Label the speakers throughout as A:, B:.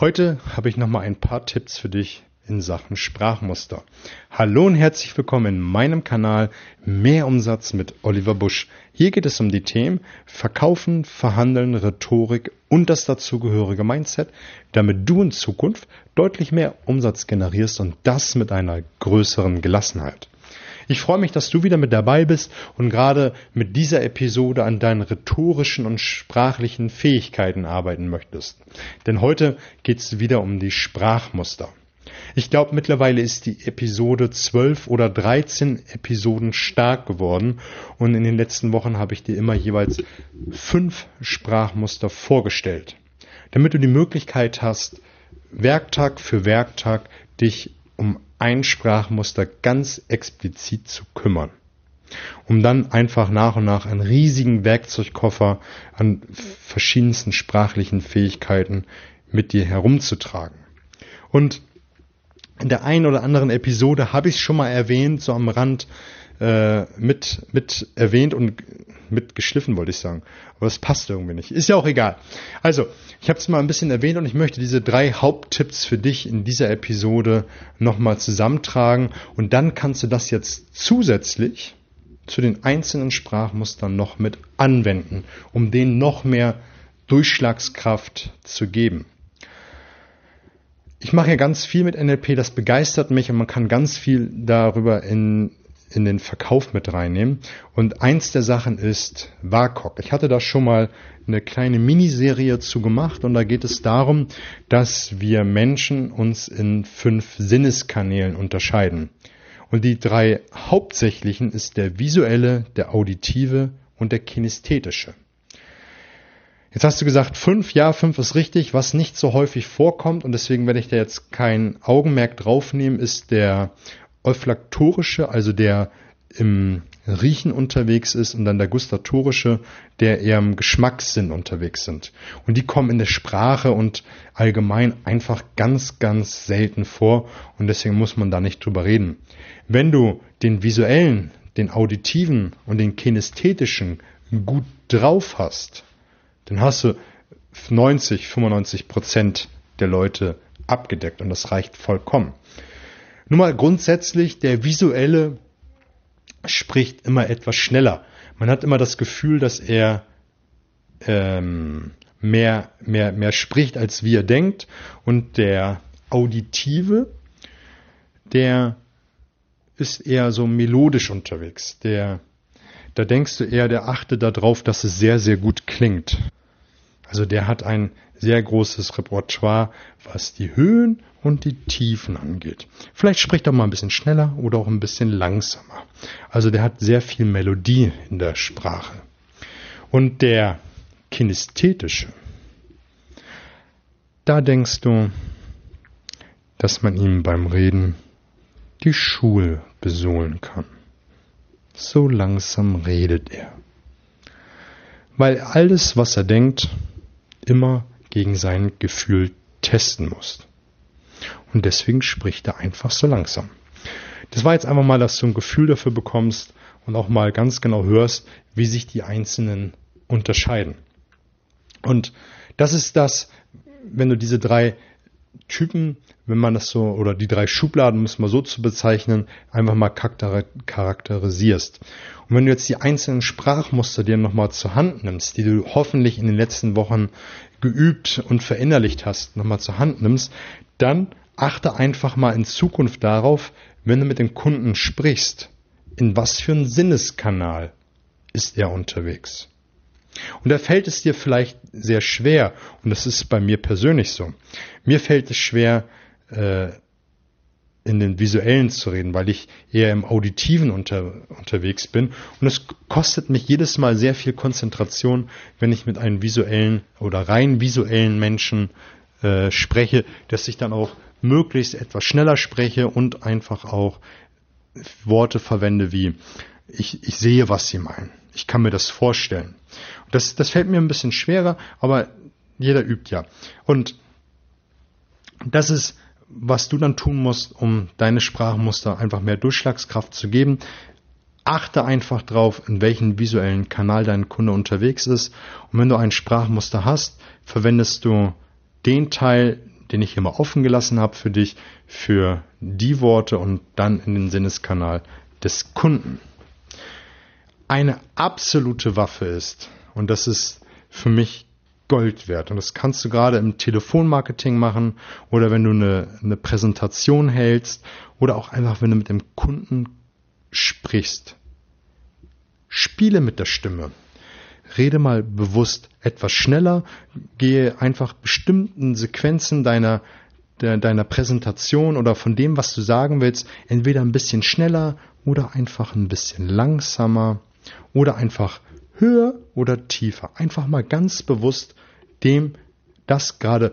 A: Heute habe ich nochmal ein paar Tipps für dich in Sachen Sprachmuster. Hallo und herzlich willkommen in meinem Kanal Mehr Umsatz mit Oliver Busch. Hier geht es um die Themen Verkaufen, Verhandeln, Rhetorik und das dazugehörige Mindset, damit du in Zukunft deutlich mehr Umsatz generierst und das mit einer größeren Gelassenheit. Ich freue mich, dass du wieder mit dabei bist und gerade mit dieser Episode an deinen rhetorischen und sprachlichen Fähigkeiten arbeiten möchtest. Denn heute geht es wieder um die Sprachmuster. Ich glaube, mittlerweile ist die Episode 12 oder 13 Episoden stark geworden und in den letzten Wochen habe ich dir immer jeweils fünf Sprachmuster vorgestellt, damit du die Möglichkeit hast, Werktag für Werktag dich um ein Sprachmuster ganz explizit zu kümmern, um dann einfach nach und nach einen riesigen Werkzeugkoffer an verschiedensten sprachlichen Fähigkeiten mit dir herumzutragen. Und in der einen oder anderen Episode habe ich es schon mal erwähnt, so am Rand äh, mit, mit erwähnt und mit geschliffen, wollte ich sagen. Aber es passt irgendwie nicht. Ist ja auch egal. Also, ich habe es mal ein bisschen erwähnt und ich möchte diese drei Haupttipps für dich in dieser Episode nochmal zusammentragen. Und dann kannst du das jetzt zusätzlich zu den einzelnen Sprachmustern noch mit anwenden, um denen noch mehr Durchschlagskraft zu geben. Ich mache ja ganz viel mit NLP, das begeistert mich und man kann ganz viel darüber in in den Verkauf mit reinnehmen. Und eins der Sachen ist WAKOK. Ich hatte da schon mal eine kleine Miniserie zu gemacht und da geht es darum, dass wir Menschen uns in fünf Sinneskanälen unterscheiden. Und die drei hauptsächlichen ist der visuelle, der auditive und der kinesthetische. Jetzt hast du gesagt, fünf, ja, fünf ist richtig. Was nicht so häufig vorkommt und deswegen werde ich da jetzt kein Augenmerk draufnehmen, ist der olfaktorische, also der im Riechen unterwegs ist und dann der gustatorische, der eher im Geschmackssinn unterwegs sind. Und die kommen in der Sprache und allgemein einfach ganz, ganz selten vor und deswegen muss man da nicht drüber reden. Wenn du den visuellen, den auditiven und den kinästhetischen gut drauf hast, dann hast du 90, 95 Prozent der Leute abgedeckt und das reicht vollkommen. Nur mal grundsätzlich, der visuelle spricht immer etwas schneller. Man hat immer das Gefühl, dass er ähm, mehr, mehr, mehr spricht, als wie er denkt. Und der auditive, der ist eher so melodisch unterwegs. Der, da denkst du eher, der achtet darauf, dass es sehr, sehr gut klingt. Also der hat ein sehr großes Repertoire, was die Höhen und die Tiefen angeht. Vielleicht spricht er mal ein bisschen schneller oder auch ein bisschen langsamer. Also der hat sehr viel Melodie in der Sprache. Und der kinesthetische, da denkst du, dass man ihm beim Reden die Schuhe besohlen kann. So langsam redet er. Weil alles, was er denkt, immer gegen sein Gefühl testen musst. Und deswegen spricht er einfach so langsam. Das war jetzt einfach mal, dass du ein Gefühl dafür bekommst und auch mal ganz genau hörst, wie sich die einzelnen unterscheiden. Und das ist das, wenn du diese drei Typen, wenn man das so, oder die drei Schubladen, muss man so zu bezeichnen, einfach mal charakterisierst. Und wenn du jetzt die einzelnen Sprachmuster dir nochmal zur Hand nimmst, die du hoffentlich in den letzten Wochen geübt und verinnerlicht hast, nochmal zur Hand nimmst, dann achte einfach mal in Zukunft darauf, wenn du mit dem Kunden sprichst, in was für einen Sinneskanal ist er unterwegs. Und da fällt es dir vielleicht sehr schwer, und das ist bei mir persönlich so. Mir fällt es schwer, äh, in den visuellen zu reden, weil ich eher im auditiven unter, unterwegs bin. Und es kostet mich jedes Mal sehr viel Konzentration, wenn ich mit einem visuellen oder rein visuellen Menschen äh, spreche, dass ich dann auch möglichst etwas schneller spreche und einfach auch Worte verwende wie ich, ich sehe, was sie meinen. Ich kann mir das vorstellen. Das, das fällt mir ein bisschen schwerer, aber jeder übt ja. Und das ist was du dann tun musst, um deine Sprachmuster einfach mehr Durchschlagskraft zu geben. Achte einfach drauf, in welchem visuellen Kanal dein Kunde unterwegs ist. Und wenn du ein Sprachmuster hast, verwendest du den Teil den ich hier mal offen gelassen habe für dich, für die Worte und dann in den Sinneskanal des Kunden. Eine absolute Waffe ist, und das ist für mich Gold wert. Und das kannst du gerade im Telefonmarketing machen oder wenn du eine, eine Präsentation hältst oder auch einfach, wenn du mit dem Kunden sprichst. Spiele mit der Stimme. Rede mal bewusst etwas schneller, gehe einfach bestimmten Sequenzen deiner, de, deiner Präsentation oder von dem, was du sagen willst, entweder ein bisschen schneller oder einfach ein bisschen langsamer oder einfach höher oder tiefer. Einfach mal ganz bewusst dem das gerade,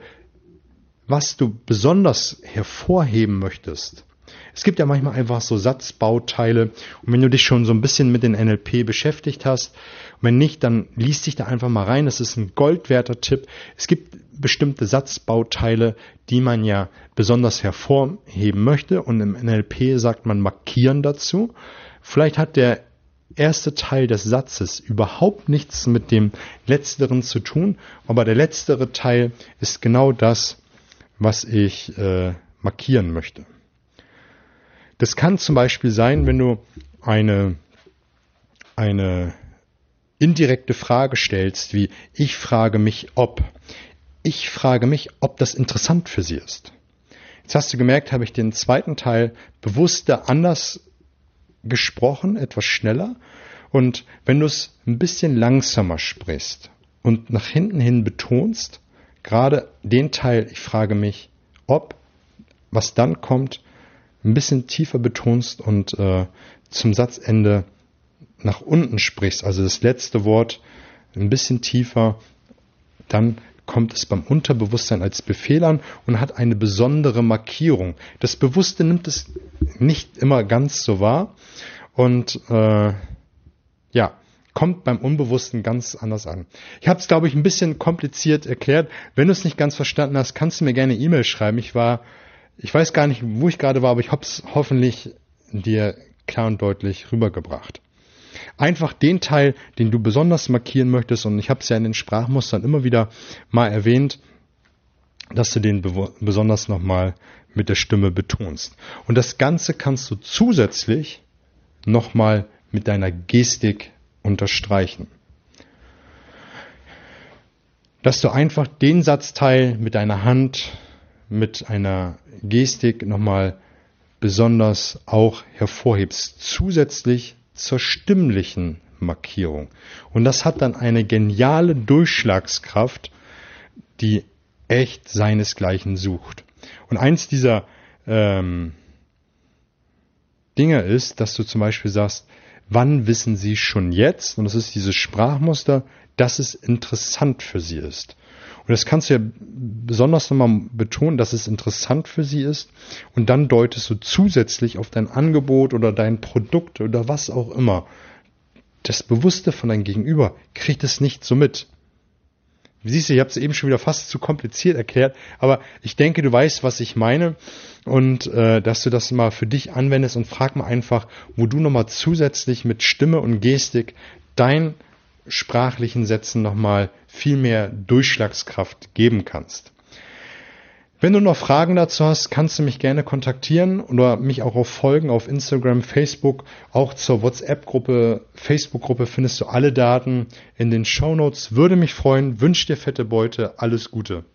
A: was du besonders hervorheben möchtest. Es gibt ja manchmal einfach so Satzbauteile und wenn du dich schon so ein bisschen mit den NLP beschäftigt hast, wenn nicht, dann liest dich da einfach mal rein. Das ist ein goldwerter Tipp. Es gibt bestimmte Satzbauteile, die man ja besonders hervorheben möchte und im NLP sagt man markieren dazu. Vielleicht hat der erste Teil des Satzes überhaupt nichts mit dem letzteren zu tun, aber der letztere Teil ist genau das, was ich äh, markieren möchte. Das kann zum Beispiel sein, wenn du eine, eine indirekte Frage stellst, wie ich frage mich ob. Ich frage mich, ob das interessant für sie ist. Jetzt hast du gemerkt, habe ich den zweiten Teil bewusster anders gesprochen, etwas schneller. Und wenn du es ein bisschen langsamer sprichst und nach hinten hin betonst, gerade den Teil, ich frage mich, ob, was dann kommt, ein bisschen tiefer betonst und äh, zum Satzende nach unten sprichst, also das letzte Wort ein bisschen tiefer, dann kommt es beim Unterbewusstsein als Befehl an und hat eine besondere Markierung. Das Bewusste nimmt es nicht immer ganz so wahr und äh, ja, kommt beim Unbewussten ganz anders an. Ich habe es, glaube ich, ein bisschen kompliziert erklärt. Wenn du es nicht ganz verstanden hast, kannst du mir gerne E-Mail schreiben. Ich war, ich weiß gar nicht, wo ich gerade war, aber ich habe es hoffentlich dir klar und deutlich rübergebracht. Einfach den Teil, den du besonders markieren möchtest, und ich habe es ja in den Sprachmustern immer wieder mal erwähnt, dass du den besonders nochmal mit der Stimme betonst. Und das Ganze kannst du zusätzlich nochmal mit deiner Gestik unterstreichen. Dass du einfach den Satzteil mit deiner Hand, mit einer Gestik nochmal besonders auch hervorhebst, zusätzlich zur stimmlichen Markierung. Und das hat dann eine geniale Durchschlagskraft, die echt seinesgleichen sucht. Und eins dieser ähm, Dinge ist, dass du zum Beispiel sagst, wann wissen sie schon jetzt, und das ist dieses Sprachmuster, dass es interessant für sie ist. Und das kannst du ja besonders nochmal betonen, dass es interessant für sie ist. Und dann deutest du zusätzlich auf dein Angebot oder dein Produkt oder was auch immer. Das Bewusste von deinem Gegenüber kriegt es nicht so mit. Siehst du, ich habe es eben schon wieder fast zu kompliziert erklärt, aber ich denke, du weißt, was ich meine und äh, dass du das mal für dich anwendest und frag mal einfach, wo du nochmal zusätzlich mit Stimme und Gestik dein sprachlichen Sätzen nochmal viel mehr Durchschlagskraft geben kannst. Wenn du noch Fragen dazu hast, kannst du mich gerne kontaktieren oder mich auch auf Folgen auf Instagram, Facebook, auch zur WhatsApp-Gruppe, Facebook-Gruppe findest du alle Daten in den Show Notes. Würde mich freuen, wünsche dir fette Beute, alles Gute.